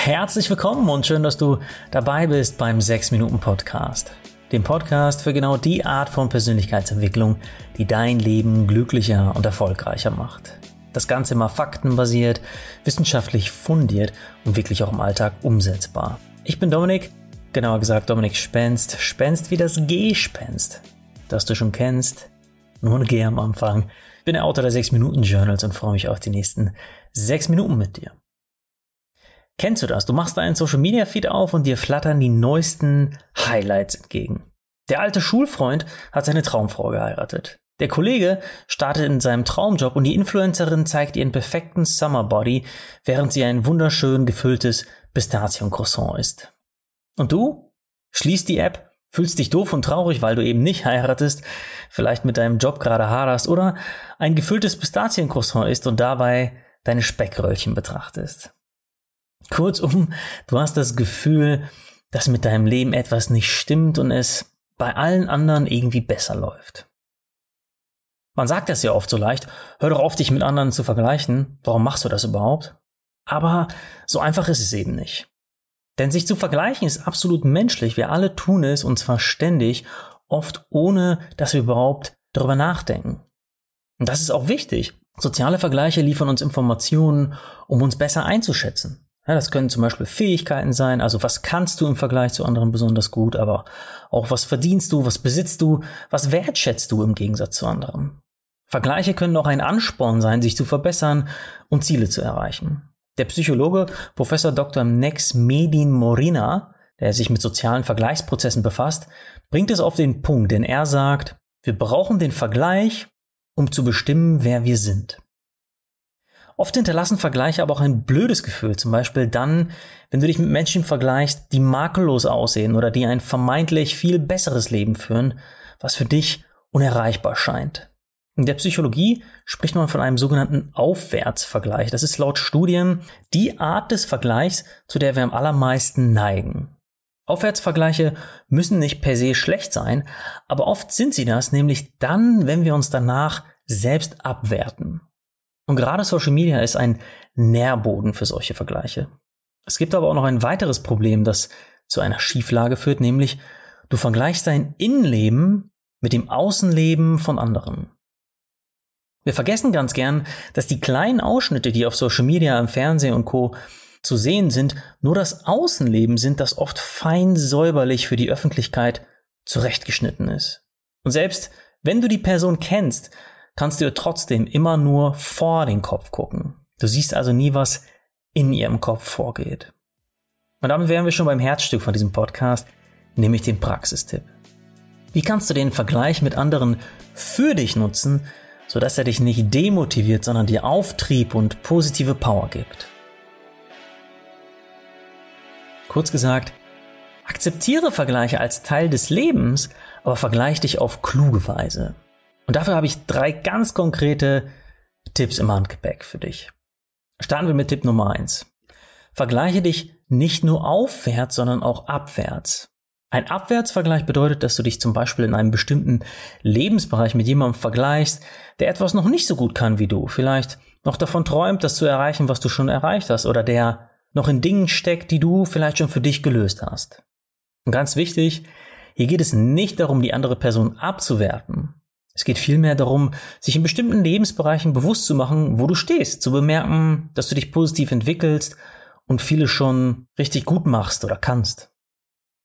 Herzlich willkommen und schön, dass du dabei bist beim 6 Minuten Podcast. Dem Podcast für genau die Art von Persönlichkeitsentwicklung, die dein Leben glücklicher und erfolgreicher macht. Das Ganze immer faktenbasiert, wissenschaftlich fundiert und wirklich auch im Alltag umsetzbar. Ich bin Dominik, genauer gesagt Dominik Spenst, Spenst wie das Gespenst, das du schon kennst, nur ein G am Anfang. Ich bin der Autor der 6 Minuten Journals und freue mich auf die nächsten 6 Minuten mit dir. Kennst du das? Du machst deinen Social Media Feed auf und dir flattern die neuesten Highlights entgegen. Der alte Schulfreund hat seine Traumfrau geheiratet. Der Kollege startet in seinem Traumjob und die Influencerin zeigt ihren perfekten Summer Body, während sie ein wunderschön gefülltes Pistaziencroissant isst. Und du? Schließt die App, fühlst dich doof und traurig, weil du eben nicht heiratest, vielleicht mit deinem Job gerade haderst oder ein gefülltes Pistaziencroissant isst und dabei deine Speckröllchen betrachtest. Kurzum, du hast das Gefühl, dass mit deinem Leben etwas nicht stimmt und es bei allen anderen irgendwie besser läuft. Man sagt das ja oft so leicht, hör doch auf, dich mit anderen zu vergleichen, warum machst du das überhaupt? Aber so einfach ist es eben nicht. Denn sich zu vergleichen ist absolut menschlich, wir alle tun es und zwar ständig, oft ohne dass wir überhaupt darüber nachdenken. Und das ist auch wichtig. Soziale Vergleiche liefern uns Informationen, um uns besser einzuschätzen. Ja, das können zum Beispiel Fähigkeiten sein, also was kannst du im Vergleich zu anderen besonders gut, aber auch was verdienst du, was besitzt du, was wertschätzt du im Gegensatz zu anderen. Vergleiche können auch ein Ansporn sein, sich zu verbessern und Ziele zu erreichen. Der Psychologe Professor Dr. Nex Medin Morina, der sich mit sozialen Vergleichsprozessen befasst, bringt es auf den Punkt, denn er sagt, wir brauchen den Vergleich, um zu bestimmen, wer wir sind. Oft hinterlassen Vergleiche aber auch ein blödes Gefühl, zum Beispiel dann, wenn du dich mit Menschen vergleichst, die makellos aussehen oder die ein vermeintlich viel besseres Leben führen, was für dich unerreichbar scheint. In der Psychologie spricht man von einem sogenannten Aufwärtsvergleich. Das ist laut Studien die Art des Vergleichs, zu der wir am allermeisten neigen. Aufwärtsvergleiche müssen nicht per se schlecht sein, aber oft sind sie das, nämlich dann, wenn wir uns danach selbst abwerten. Und gerade Social Media ist ein Nährboden für solche Vergleiche. Es gibt aber auch noch ein weiteres Problem, das zu einer Schieflage führt, nämlich du vergleichst dein Innenleben mit dem Außenleben von anderen. Wir vergessen ganz gern, dass die kleinen Ausschnitte, die auf Social Media, im Fernsehen und Co. zu sehen sind, nur das Außenleben sind, das oft fein säuberlich für die Öffentlichkeit zurechtgeschnitten ist. Und selbst wenn du die Person kennst, kannst du trotzdem immer nur vor den Kopf gucken. Du siehst also nie, was in ihrem Kopf vorgeht. Und damit wären wir schon beim Herzstück von diesem Podcast, nämlich dem Praxistipp. Wie kannst du den Vergleich mit anderen für dich nutzen, sodass er dich nicht demotiviert, sondern dir Auftrieb und positive Power gibt? Kurz gesagt, akzeptiere Vergleiche als Teil des Lebens, aber vergleich dich auf kluge Weise. Und dafür habe ich drei ganz konkrete Tipps im Handgepäck für dich. Starten wir mit Tipp Nummer eins: Vergleiche dich nicht nur aufwärts, sondern auch abwärts. Ein Abwärtsvergleich bedeutet, dass du dich zum Beispiel in einem bestimmten Lebensbereich mit jemandem vergleichst, der etwas noch nicht so gut kann wie du, vielleicht noch davon träumt, das zu erreichen, was du schon erreicht hast, oder der noch in Dingen steckt, die du vielleicht schon für dich gelöst hast. Und ganz wichtig, hier geht es nicht darum, die andere Person abzuwerten, es geht vielmehr darum, sich in bestimmten Lebensbereichen bewusst zu machen, wo du stehst, zu bemerken, dass du dich positiv entwickelst und viele schon richtig gut machst oder kannst.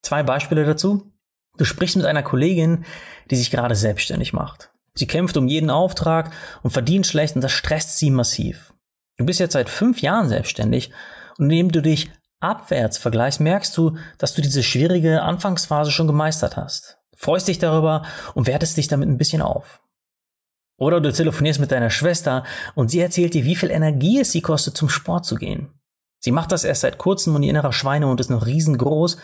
Zwei Beispiele dazu. Du sprichst mit einer Kollegin, die sich gerade selbstständig macht. Sie kämpft um jeden Auftrag und verdient schlecht und das stresst sie massiv. Du bist jetzt seit fünf Jahren selbstständig und indem du dich abwärts vergleichst, merkst du, dass du diese schwierige Anfangsphase schon gemeistert hast freust dich darüber und wertest dich damit ein bisschen auf. Oder du telefonierst mit deiner Schwester und sie erzählt dir, wie viel Energie es sie kostet, zum Sport zu gehen. Sie macht das erst seit kurzem und ihr innerer Schweinehund ist noch riesengroß.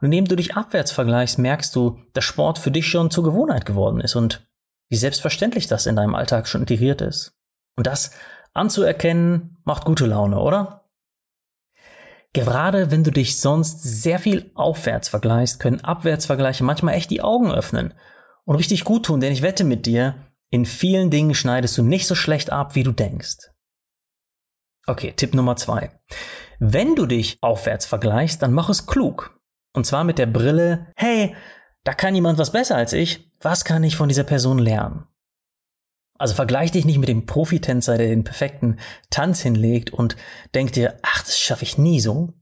Und indem du dich abwärts vergleichst, merkst du, dass Sport für dich schon zur Gewohnheit geworden ist und wie selbstverständlich das in deinem Alltag schon integriert ist. Und das anzuerkennen, macht gute Laune, oder? Gerade wenn du dich sonst sehr viel aufwärts vergleichst, können Abwärtsvergleiche manchmal echt die Augen öffnen und richtig gut tun, denn ich wette mit dir, in vielen Dingen schneidest du nicht so schlecht ab, wie du denkst. Okay, Tipp Nummer zwei. Wenn du dich aufwärts vergleichst, dann mach es klug. Und zwar mit der Brille, hey, da kann jemand was besser als ich, was kann ich von dieser Person lernen? Also vergleich dich nicht mit dem Profitänzer, der den perfekten Tanz hinlegt und denk dir, ach, das schaffe ich nie so,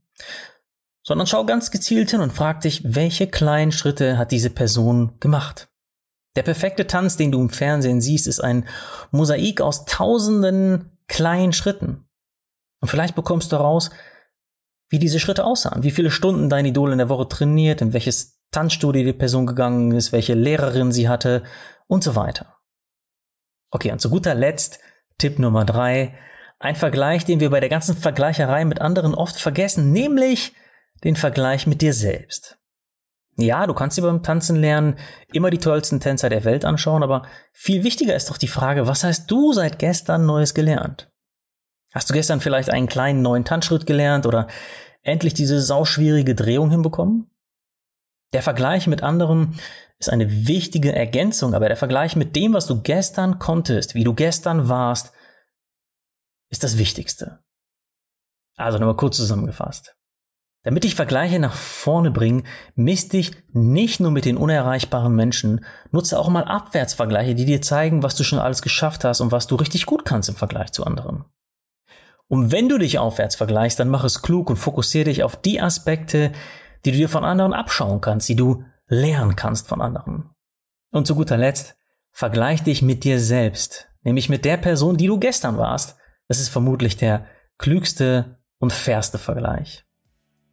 sondern schau ganz gezielt hin und frag dich, welche kleinen Schritte hat diese Person gemacht? Der perfekte Tanz, den du im Fernsehen siehst, ist ein Mosaik aus tausenden kleinen Schritten. Und vielleicht bekommst du heraus, wie diese Schritte aussahen, wie viele Stunden dein Idol in der Woche trainiert, in welches Tanzstudio die Person gegangen ist, welche Lehrerin sie hatte und so weiter. Okay, und zu guter Letzt Tipp Nummer drei. Ein Vergleich, den wir bei der ganzen Vergleicherei mit anderen oft vergessen, nämlich den Vergleich mit dir selbst. Ja, du kannst dir beim Tanzen lernen immer die tollsten Tänzer der Welt anschauen, aber viel wichtiger ist doch die Frage, was hast du seit gestern Neues gelernt? Hast du gestern vielleicht einen kleinen neuen Tanzschritt gelernt oder endlich diese sauschwierige Drehung hinbekommen? Der Vergleich mit anderen ist eine wichtige Ergänzung, aber der Vergleich mit dem, was du gestern konntest, wie du gestern warst, ist das Wichtigste. Also nochmal kurz zusammengefasst. Damit dich Vergleiche nach vorne bringen, misst dich nicht nur mit den unerreichbaren Menschen, nutze auch mal Abwärtsvergleiche, die dir zeigen, was du schon alles geschafft hast und was du richtig gut kannst im Vergleich zu anderen. Und wenn du dich aufwärts vergleichst, dann mach es klug und fokussiere dich auf die Aspekte, die du dir von anderen abschauen kannst, die du lernen kannst von anderen. Und zu guter Letzt, vergleich dich mit dir selbst, nämlich mit der Person, die du gestern warst. Das ist vermutlich der klügste und fairste Vergleich.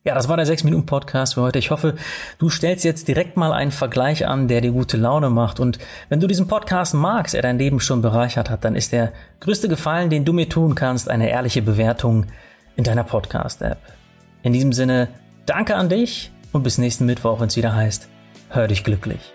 Ja, das war der 6-Minuten-Podcast für heute. Ich hoffe, du stellst jetzt direkt mal einen Vergleich an, der dir gute Laune macht. Und wenn du diesen Podcast magst, er dein Leben schon bereichert hat, dann ist der größte Gefallen, den du mir tun kannst, eine ehrliche Bewertung in deiner Podcast-App. In diesem Sinne, danke an dich und bis nächsten Mittwoch, wenn es wieder heißt, hör dich glücklich.